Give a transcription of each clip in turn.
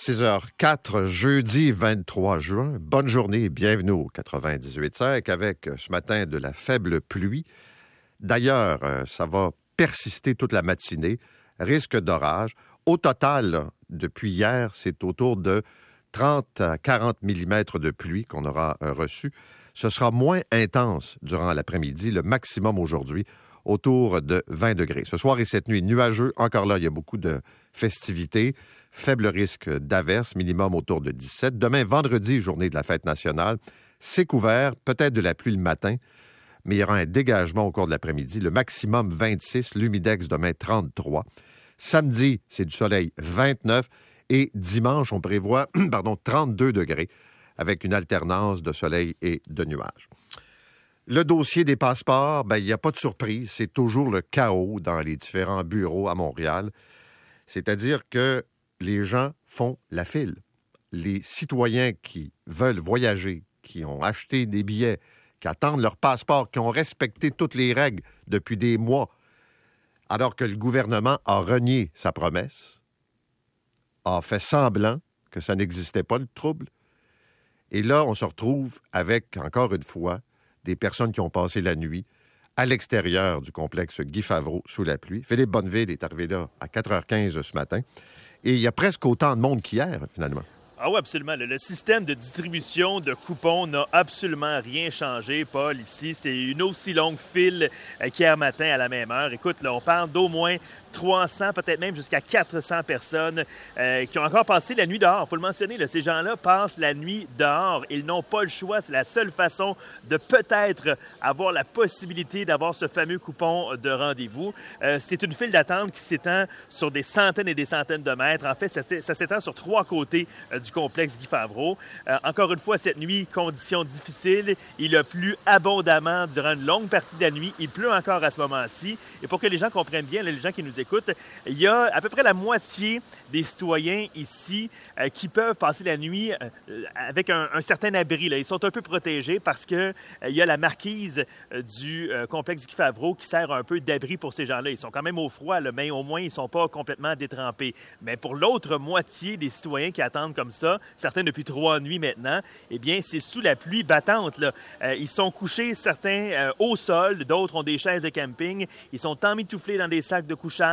6h04, jeudi 23 juin. Bonne journée et bienvenue au 98.5 avec euh, ce matin de la faible pluie. D'ailleurs, euh, ça va persister toute la matinée. Risque d'orage. Au total, depuis hier, c'est autour de 30 à 40 mm de pluie qu'on aura euh, reçu. Ce sera moins intense durant l'après-midi, le maximum aujourd'hui autour de 20 degrés. Ce soir et cette nuit, nuageux. Encore là, il y a beaucoup de festivités. Faible risque d'averse, minimum autour de 17. Demain, vendredi, journée de la fête nationale. C'est couvert, peut-être de la pluie le matin, mais il y aura un dégagement au cours de l'après-midi. Le maximum 26, l'humidex demain 33. Samedi, c'est du soleil 29. Et dimanche, on prévoit pardon, 32 degrés avec une alternance de soleil et de nuages. Le dossier des passeports, ben, il n'y a pas de surprise. C'est toujours le chaos dans les différents bureaux à Montréal. C'est-à-dire que les gens font la file. Les citoyens qui veulent voyager, qui ont acheté des billets, qui attendent leur passeport, qui ont respecté toutes les règles depuis des mois, alors que le gouvernement a renié sa promesse, a fait semblant que ça n'existait pas, le trouble. Et là, on se retrouve avec, encore une fois, des personnes qui ont passé la nuit à l'extérieur du complexe Guy Favreau sous la pluie. Philippe Bonneville est arrivé là à 4h15 ce matin. Et il y a presque autant de monde qu'hier, finalement. Ah oui, absolument. Le, système de distribution de coupons n'a absolument rien changé, Paul, ici. C'est une aussi longue file euh, qu'hier matin à la même heure. Écoute, là, on parle d'au moins 300, peut-être même jusqu'à 400 personnes euh, qui ont encore passé la nuit dehors. Il faut le mentionner, ces gens-là passent la nuit dehors. Ils n'ont pas le choix. C'est la seule façon de peut-être avoir la possibilité d'avoir ce fameux coupon de rendez-vous. Euh, c'est une file d'attente qui s'étend sur des centaines et des centaines de mètres. En fait, ça, s'étend sur trois côtés euh, du complexe Guy Favreau. encore une fois, cette nuit, conditions difficiles. Il a plu abondamment durant une longue partie de la nuit. Il pleut encore à ce moment-ci. Et pour que les gens comprennent bien, les gens qui nous écoute, il y a à peu près la moitié des citoyens ici euh, qui peuvent passer la nuit euh, avec un, certain abri. Là. Ils sont un peu protégés parce qu'il euh, il y a la marquise du complexe Guy Favreau qui sert un peu d'abri pour ces gens-là. Ils sont quand même au froid, mais au moins ils ne sont pas complètement détrempés. Mais pour l'autre moitié des citoyens qui attendent comme ça, certains depuis trois nuits maintenant, eh bien, c'est sous la pluie battante. Là. ils sont couchés, certains au sol, d'autres ont des chaises de camping. Ils sont emmitouflés dans des sacs de couchage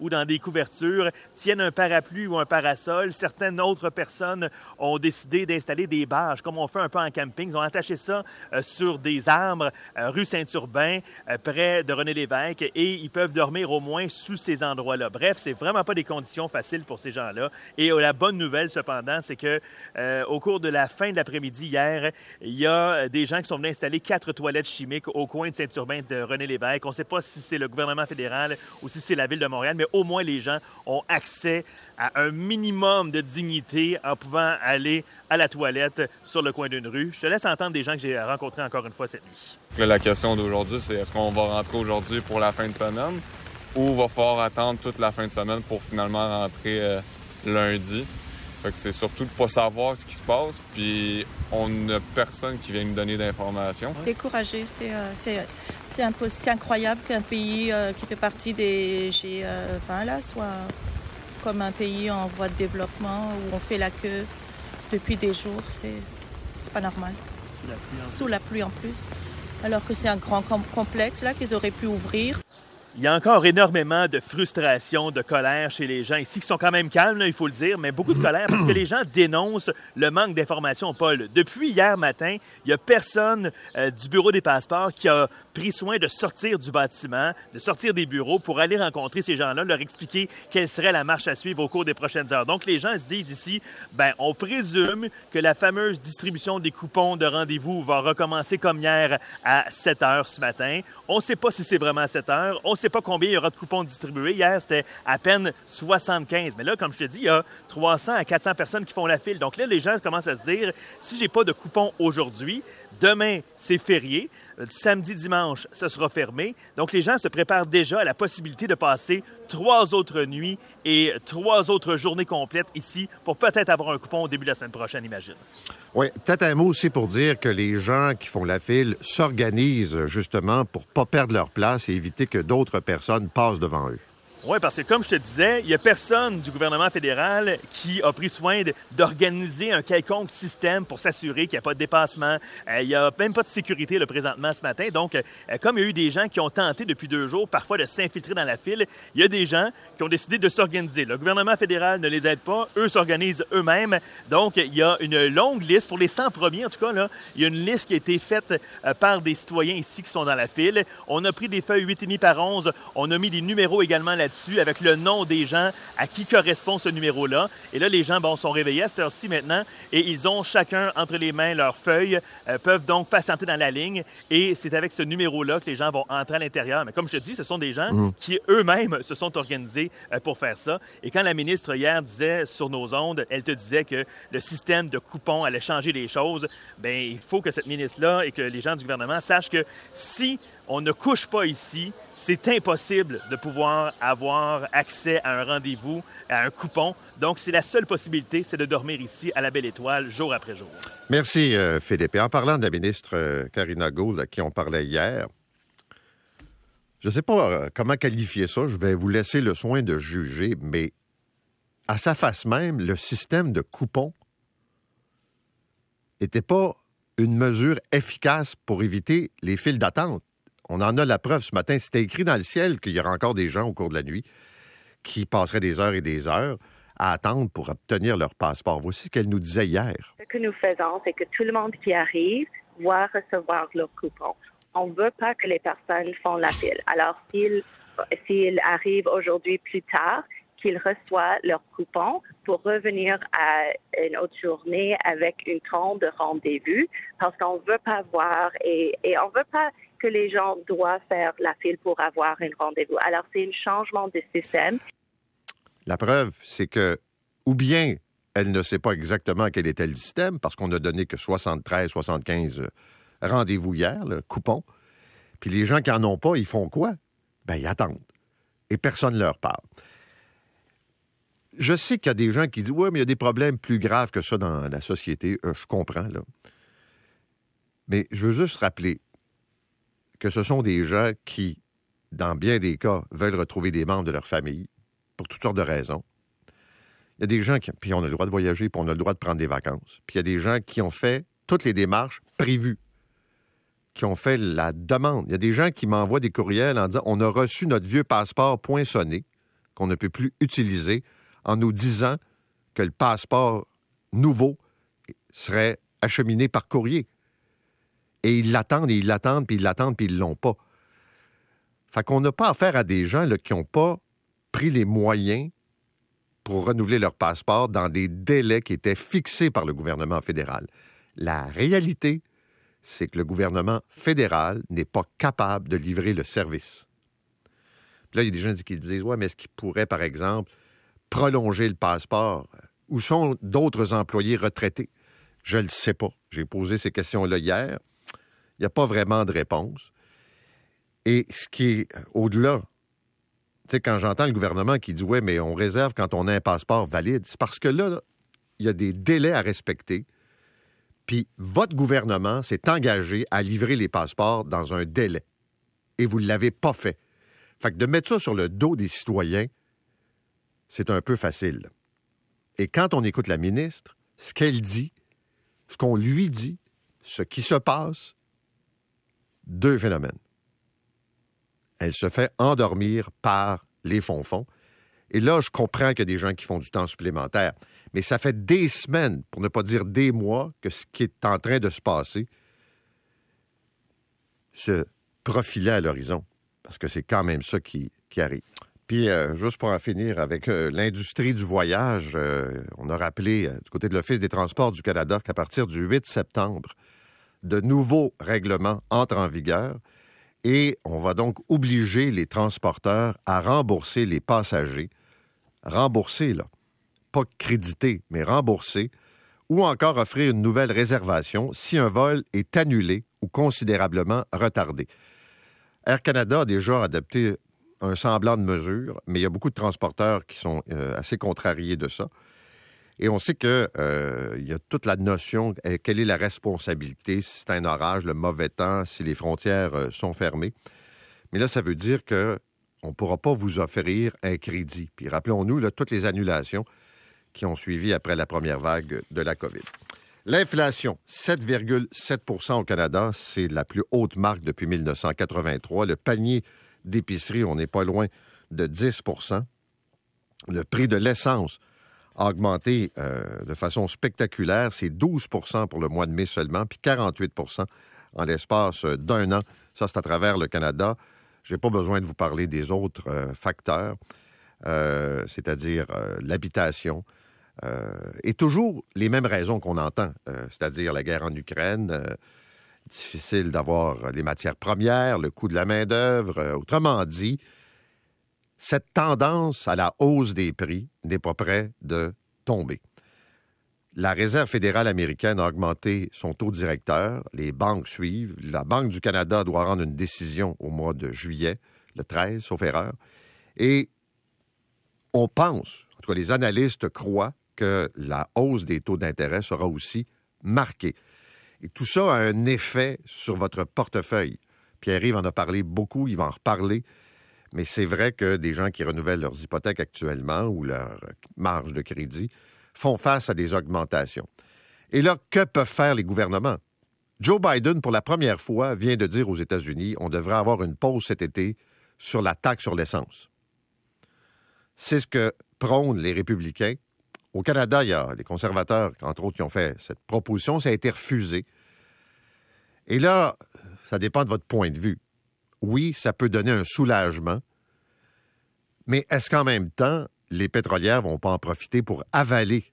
ou dans des couvertures, tiennent un parapluie ou un parasol. Certaines autres personnes ont décidé d'installer des bâches, comme on fait un peu en camping. Ils ont attaché ça euh, sur des arbres, euh, rue Saint-Urbain, euh, près de René Lévesque, et ils peuvent dormir au moins sous ces endroits-là. Bref, c'est vraiment pas des conditions faciles pour ces gens-là. Et la bonne nouvelle, cependant, c'est que au cours de la fin de l'après-midi hier, il y a des gens qui sont venus installer quatre toilettes chimiques au coin de Saint-Urbain de René Lévesque. On ne sait pas si c'est le gouvernement fédéral ou si c'est la ville de Montréal, mais au moins les gens ont accès à un minimum de dignité en pouvant aller à la toilette sur le coin d'une rue. Je te laisse entendre des gens que j'ai rencontrés encore une fois cette nuit. la question d'aujourd'hui, c'est est-ce qu'on va rentrer aujourd'hui pour la fin de semaine ou va falloir attendre toute la fin de semaine pour finalement rentrer euh, lundi? Fait que c'est surtout de pas savoir ce qui se passe, puis on n'a personne qui vient nous donner d'informations. Découragé, c'est euh, c'est incroyable qu'un pays euh, qui fait partie des G20 là, soit comme un pays en voie de développement où on fait la queue depuis des jours. C'est pas normal. Sous la pluie en, Sous la pluie en plus. Alors que c'est un grand complexe là qu'ils auraient pu ouvrir. Il y a encore énormément de frustration, de colère chez les gens ici qui sont quand même calmes, il faut le dire, mais beaucoup de colère parce que les gens dénoncent le manque d'informations, Paul. Depuis hier matin, il n'y a personne euh, du bureau des passeports qui a pris soin de sortir du bâtiment, de sortir des bureaux pour aller rencontrer ces gens-là, leur expliquer quelle serait la marche à suivre au cours des prochaines heures. Donc les gens se disent ici, ben on présume que la fameuse distribution des coupons de rendez-vous va recommencer comme hier à 7 heures ce matin. On ne sait pas si c'est vraiment à 7 heures. On sais pas combien il y aura de coupons distribués. Hier, c'était à peine 75. Mais là, comme je te dis, il y a 300 à 400 personnes qui font la file. Donc là, les gens commencent à se dire, si j'ai pas de coupons aujourd'hui, demain, c'est férié. Samedi, dimanche, ce sera fermé. Donc, les gens se préparent déjà à la possibilité de passer trois autres nuits et trois autres journées complètes ici pour peut-être avoir un coupon au début de la semaine prochaine, imagine. Oui, peut-être un mot aussi pour dire que les gens qui font la file s'organisent justement pour pas perdre leur place et éviter que d'autres personnes passent devant eux. Oui, parce que comme je te disais, il n'y a personne du gouvernement fédéral qui a pris soin d'organiser un quelconque système pour s'assurer qu'il n'y a pas de dépassement. Euh, il n'y a même pas de sécurité le présentement ce matin. Donc, euh, comme il y a eu des gens qui ont tenté depuis deux jours parfois de s'infiltrer dans la file, il y a des gens qui ont décidé de s'organiser. Le gouvernement fédéral ne les aide pas, eux s'organisent eux-mêmes. Donc, il y a une longue liste pour les 100 premiers, en tout cas, il y a une liste qui a été faite euh, par des citoyens ici qui sont dans la file. On a pris des feuilles 8,5 par 11, on a mis des numéros également là-dessus avec le nom des gens à qui correspond ce numéro-là. Et là, les gens bon, sont réveillés à cette heure-ci maintenant et ils ont chacun entre les mains leurs feuilles, euh, peuvent donc patienter dans la ligne et c'est avec ce numéro-là que les gens vont entrer à l'intérieur. Mais comme je te dis, ce sont des gens mmh. qui eux-mêmes se sont organisés euh, pour faire ça. Et quand la ministre hier disait sur nos ondes, elle te disait que le système de coupons allait changer les choses, bien, il faut que cette ministre-là et que les gens du gouvernement sachent que si on ne couche pas ici, c'est impossible de pouvoir avoir accès à un rendez-vous, à un coupon. Donc, c'est la seule possibilité, c'est de dormir ici à la Belle Étoile, jour après jour. Merci, euh, Philippe. Et en parlant de la ministre euh, Karina Gould, à qui on parlait hier, je ne sais pas euh, comment qualifier ça, je vais vous laisser le soin de juger, mais à sa face même, le système de coupons n'était pas une mesure efficace pour éviter les files d'attente. On en a la preuve ce matin. C'était écrit dans le ciel qu'il y aura encore des gens au cours de la nuit qui passeraient des heures et des heures à attendre pour obtenir leur passeport. Voici ce qu'elle nous disait hier. Ce que nous faisons, c'est que tout le monde qui arrive doit recevoir leur coupon. On ne veut pas que les personnes font la file. Alors, s'ils arrivent aujourd'hui plus tard, qu'ils reçoivent leur coupon pour revenir à une autre journée avec une compte de rendez-vous parce qu'on ne veut pas voir et, et on ne veut pas que les gens doivent faire la file pour avoir un rendez-vous. Alors, c'est un changement de système. La preuve, c'est que, ou bien elle ne sait pas exactement quel était le système, parce qu'on n'a donné que 73, 75 rendez-vous hier, le coupon. Puis les gens qui n'en ont pas, ils font quoi? Ben, ils attendent. Et personne ne leur parle. Je sais qu'il y a des gens qui disent Oui, mais il y a des problèmes plus graves que ça dans la société. Euh, je comprends, là. Mais je veux juste rappeler que ce sont des gens qui, dans bien des cas, veulent retrouver des membres de leur famille pour toutes sortes de raisons. Il y a des gens qui, puis on a le droit de voyager, puis on a le droit de prendre des vacances. Puis il y a des gens qui ont fait toutes les démarches prévues, qui ont fait la demande. Il y a des gens qui m'envoient des courriels en disant on a reçu notre vieux passeport poinçonné qu'on ne peut plus utiliser en nous disant que le passeport nouveau serait acheminé par courrier. Et ils l'attendent, et ils l'attendent, puis ils l'attendent, puis ils ne l'ont pas. Fait qu'on n'a pas affaire à des gens qui n'ont pas pris les moyens pour renouveler leur passeport dans des délais qui étaient fixés par le gouvernement fédéral. La réalité, c'est que le gouvernement fédéral n'est pas capable de livrer le service. là, il y a des gens qui disent Ouais, mais est-ce qu'il pourrait, par exemple, prolonger le passeport? Où sont d'autres employés retraités? Je ne le sais pas. J'ai posé ces questions-là hier. Il n'y a pas vraiment de réponse. Et ce qui est au-delà, tu sais, quand j'entends le gouvernement qui dit Ouais, mais on réserve quand on a un passeport valide, c'est parce que là, il y a des délais à respecter. Puis votre gouvernement s'est engagé à livrer les passeports dans un délai. Et vous ne l'avez pas fait. Fait que de mettre ça sur le dos des citoyens, c'est un peu facile. Et quand on écoute la ministre, ce qu'elle dit, ce qu'on lui dit, ce qui se passe, deux phénomènes. Elle se fait endormir par les fonds-fonds. Et là, je comprends qu'il y a des gens qui font du temps supplémentaire. Mais ça fait des semaines, pour ne pas dire des mois, que ce qui est en train de se passer se profilait à l'horizon. Parce que c'est quand même ça qui, arrive. Puis, euh, juste pour en finir avec euh, l'industrie du voyage, euh, on a rappelé du côté de l'Office des transports du Canada qu'à partir du 8 septembre, de nouveaux règlements entrent en vigueur et on va donc obliger les transporteurs à rembourser les passagers. Rembourser, là. Pas créditer, mais rembourser. Ou encore offrir une nouvelle réservation si un vol est annulé ou considérablement retardé. Air Canada a déjà adopté un semblant de mesure, mais il y a beaucoup de transporteurs qui sont euh, assez contrariés de ça. Et on sait qu'il euh, y a toute la notion, euh, quelle est la responsabilité si c'est un orage, le mauvais temps, si les frontières euh, sont fermées. Mais là, ça veut dire que on ne pourra pas vous offrir un crédit. Puis rappelons-nous toutes les annulations qui ont suivi après la première vague de la COVID. L'inflation, 7,7% au Canada, c'est la plus haute marque depuis 1983. Le panier d'épicerie, on n'est pas loin de 10% Le prix de l'essence a augmenté euh, de façon spectaculaire. C'est 12% pour le mois de mai seulement, puis 48% en l'espace d'un an. Ça, c'est à travers le Canada. Je n'ai pas besoin de vous parler des autres euh, facteurs, euh, c'est-à-dire l'habitation, et toujours les mêmes raisons qu'on entend, c'est-à-dire la guerre en Ukraine, difficile d'avoir les matières premières, le coût de la main-d'œuvre. autrement dit, cette tendance à la hausse des prix n'est pas près de tomber. La Réserve fédérale américaine a augmenté son taux directeur. Les banques suivent. La Banque du Canada doit rendre une décision au mois de juillet, le 13, sauf erreur. Et on pense, en tout cas les analystes croient, que la hausse des taux d'intérêt sera aussi marquée. Et tout ça a un effet sur votre portefeuille. Pierre-Yves en a parlé beaucoup, il va en reparler. Mais c'est vrai que des gens qui renouvellent leurs hypothèques actuellement ou leur marge de crédit font face à des augmentations. Et là, que peuvent faire les gouvernements? Joe Biden, pour la première fois, vient de dire aux États-Unis on devrait avoir une pause cet été sur la taxe sur l'essence. C'est ce que prônent les républicains. Au Canada, il y a les conservateurs, entre autres, qui ont fait cette proposition. Ça a été refusé. Et là, ça dépend de votre point de vue oui, ça peut donner un soulagement, mais est-ce qu'en même temps, les pétrolières ne vont pas en profiter pour avaler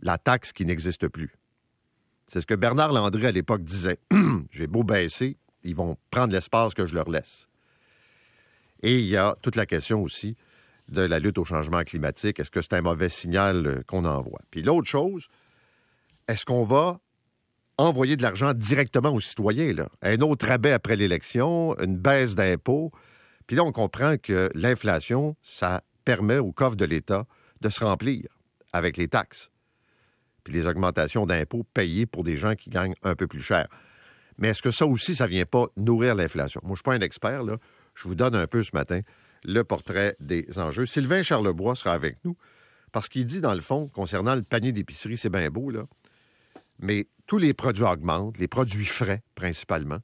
la taxe qui n'existe plus? C'est ce que Bernard Landry à l'époque disait. J'ai beau baisser, ils vont prendre l'espace que je leur laisse. Et il y a toute la question aussi de la lutte au changement climatique. Est-ce que c'est un mauvais signal euh, qu'on envoie? Puis l'autre chose, est-ce qu'on va envoyer de l'argent directement aux citoyens. Là. Un autre rabais après l'élection, une baisse d'impôts. Puis là, on comprend que l'inflation, ça permet au coffre de l'État de se remplir avec les taxes. Puis les augmentations d'impôts payées pour des gens qui gagnent un peu plus cher. Mais est-ce que ça aussi, ça ne vient pas nourrir l'inflation? Moi, je ne suis pas un expert, là. Je vous donne un peu ce matin le portrait des enjeux. Sylvain Charlebois sera avec nous parce qu'il dit, dans le fond, concernant le panier d'épicerie, c'est bien beau, là, mais tous les produits augmentent, les produits frais principalement.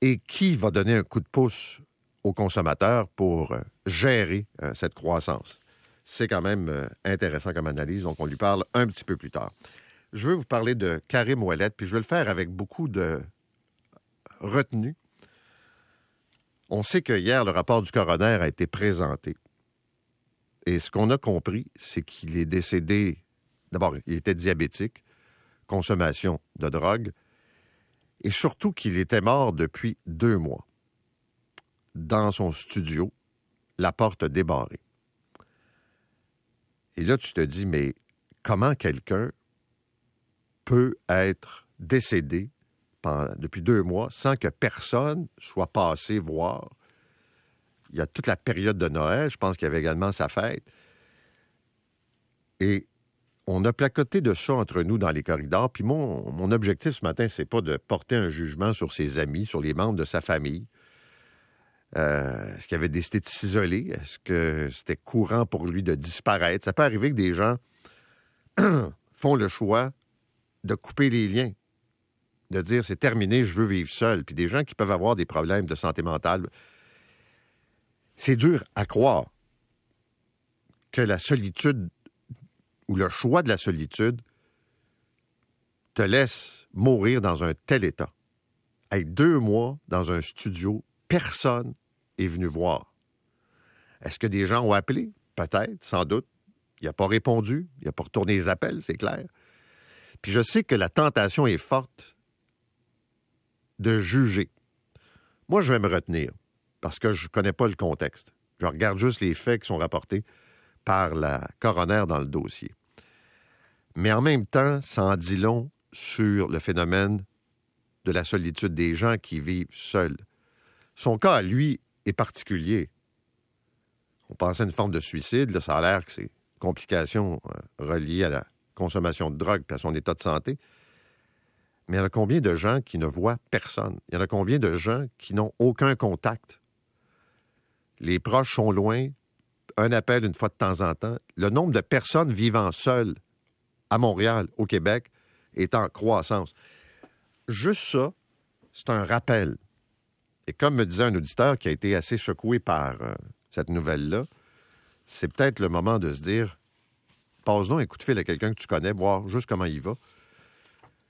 Et qui va donner un coup de pouce aux consommateurs pour euh, gérer euh, cette croissance? C'est quand même euh, intéressant comme analyse, donc on lui parle un petit peu plus tard. Je veux vous parler de Karim Ouellette, puis je vais le faire avec beaucoup de retenue. On sait que hier, le rapport du coroner a été présenté. Et ce qu'on a compris, c'est qu'il est décédé. D'abord, il était diabétique consommation de drogue, et surtout qu'il était mort depuis deux mois, dans son studio, la porte débarrée. Et là, tu te dis, mais comment quelqu'un peut être décédé depuis deux mois sans que personne soit passé voir? Il y a toute la période de Noël, je pense qu'il y avait également sa fête. Et on a placoté de ça entre nous dans les corridors. Puis mon, objectif ce matin, c'est pas de porter un jugement sur ses amis, sur les membres de sa famille. Euh, est-ce qu'il avait décidé de s'isoler? Est-ce que c'était courant pour lui de disparaître? Ça peut arriver que des gens font le choix de couper les liens, de dire c'est terminé, je veux vivre seul. Puis des gens qui peuvent avoir des problèmes de santé mentale. C'est dur à croire que la solitude où le choix de la solitude te laisse mourir dans un tel état. Avec deux mois dans un studio, personne est venu voir. Est-ce que des gens ont appelé? Peut-être, sans doute. Il n'a pas répondu, il n'a pas retourné les appels, c'est clair. Puis je sais que la tentation est forte de juger. Moi, je vais me retenir parce que je ne connais pas le contexte. Je regarde juste les faits qui sont rapportés par la coroner dans le dossier. Mais en même temps, ça en dit long sur le phénomène de la solitude des gens qui vivent seuls. Son cas, lui, est particulier. On pense à une forme de suicide. Là, ça a l'air que c'est complications euh, reliées à la consommation de drogue et à son état de santé. Mais il y en a combien de gens qui ne voient personne? Il y en a combien de gens qui n'ont aucun contact? Les proches sont loin. Un appel une fois de temps en temps. Le nombre de personnes vivant seules à Montréal, au Québec, est en croissance. Juste ça, c'est un rappel. Et comme me disait un auditeur qui a été assez secoué par euh, cette nouvelle-là, c'est peut-être le moment de se dire passe donc un coup de fil à quelqu'un que tu connais, voir juste comment il va,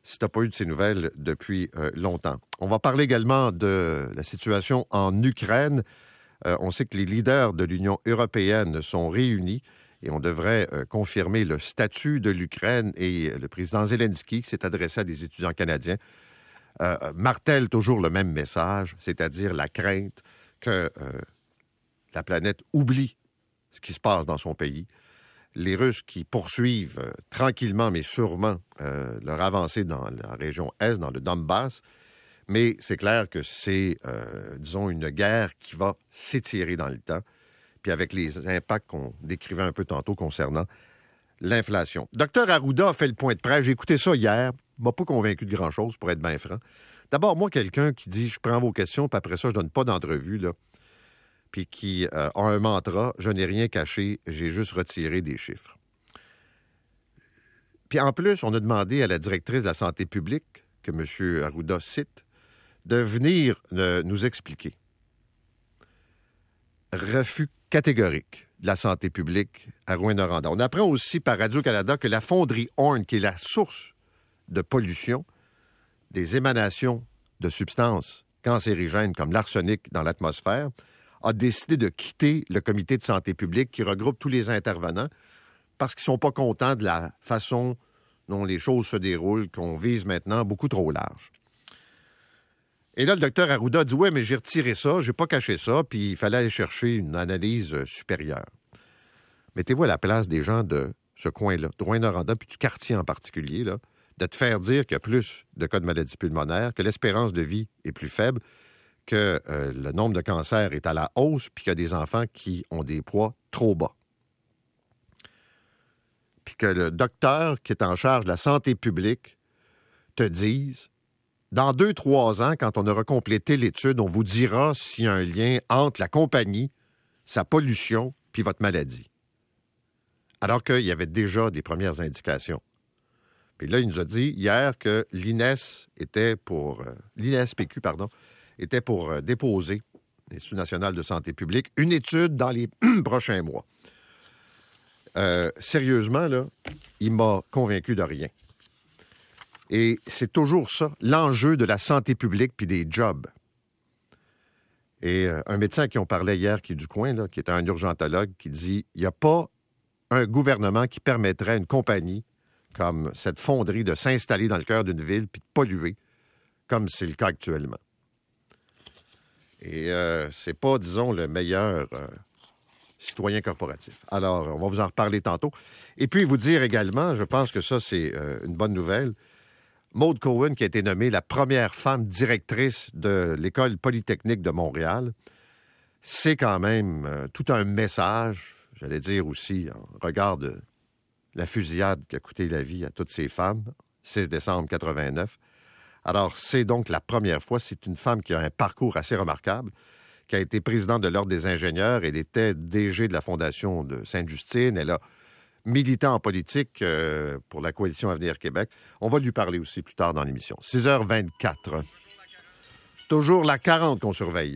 si tu n'as pas eu de ces nouvelles depuis euh, longtemps. On va parler également de la situation en Ukraine. Euh, on sait que les leaders de l'Union européenne sont réunis et on devrait confirmer le statut de l'Ukraine et le président Zelensky qui s'est adressé à des étudiants canadiens euh, martèle toujours le même message, c'est-à-dire la crainte que euh, la planète oublie ce qui se passe dans son pays. Les Russes qui poursuivent euh, tranquillement mais sûrement leur avancée dans la région Est, dans le Donbass, mais c'est clair que c'est, disons, une guerre qui va s'étirer dans le temps, puis avec les impacts qu'on décrivait un peu tantôt concernant l'inflation. Docteur Arruda a fait le point de presse. J'ai écouté ça hier m'a pas convaincu de grand-chose, pour être bien franc. D'abord, moi, quelqu'un qui dit je prends vos questions, puis après ça, je donne pas d'entrevue, là, puis qui euh, a un mantra je n'ai rien caché, j'ai juste retiré des chiffres. Puis en plus, on a demandé à la directrice de la santé publique, que M. Arruda cite, de venir euh, nous expliquer. Refus catégorique de la santé publique à Rouen-Noranda. On apprend aussi par Radio-Canada que la fonderie Horn, qui est la source de pollution, des émanations de substances cancérigènes comme l'arsenic dans l'atmosphère, a décidé de quitter le comité de santé publique qui regroupe tous les intervenants parce qu'ils ne sont pas contents de la façon dont les choses se déroulent, qu'on vise maintenant beaucoup trop large. Et là, le docteur Arruda dit Oui, mais j'ai retiré ça, j'ai pas caché ça, puis il fallait aller chercher une analyse supérieure. Mettez-vous à la place des gens de ce coin-là, de Rouen-Noranda, puis du quartier en particulier, de te faire dire qu'il y a plus de cas de maladies pulmonaires, que l'espérance de vie est plus faible, que euh, le nombre de cancers est à la hausse, puis qu'il y a des enfants qui ont des poids trop bas. Puis que le docteur qui est en charge de la santé publique te dise, dans deux, trois ans, quand on aura complété l'étude, on vous dira s'il y a un lien entre la compagnie, sa pollution, puis votre maladie. Alors qu'il y avait déjà des premières indications. Puis là, il nous a dit hier que l'INES était pour. Euh, l'INESPQ, pardon, était pour euh, déposer, l'Institut national de santé publique, une étude dans les prochains mois. Euh, sérieusement, là, il m'a convaincu de rien. Et c'est toujours ça, l'enjeu de la santé publique puis des jobs. Et un médecin à qui on parlait hier, qui est du coin, là, qui est un urgentologue, qui dit il n'y a pas un gouvernement qui permettrait à une compagnie comme cette fonderie de s'installer dans le cœur d'une ville puis de polluer, comme c'est le cas actuellement. Et euh, c'est pas, disons, le meilleur euh, citoyen corporatif. Alors, on va vous en reparler tantôt. Et puis, vous dire également, je pense que ça, c'est euh, une bonne nouvelle. Maude Cohen, qui a été nommée la première femme directrice de l'École polytechnique de Montréal, c'est quand même euh, tout un message, j'allais dire aussi, en regard de la fusillade qui a coûté la vie à toutes ces femmes, 6 décembre 89. Alors, c'est donc la première fois, c'est une femme qui a un parcours assez remarquable, qui a été présidente de l'Ordre des ingénieurs, elle était DG de la Fondation de Sainte-Justine, elle a milité en politique euh, pour la coalition Avenir Québec. On va lui parler aussi plus tard dans l'émission. 6h24. Toujours la 40 qu'on surveille.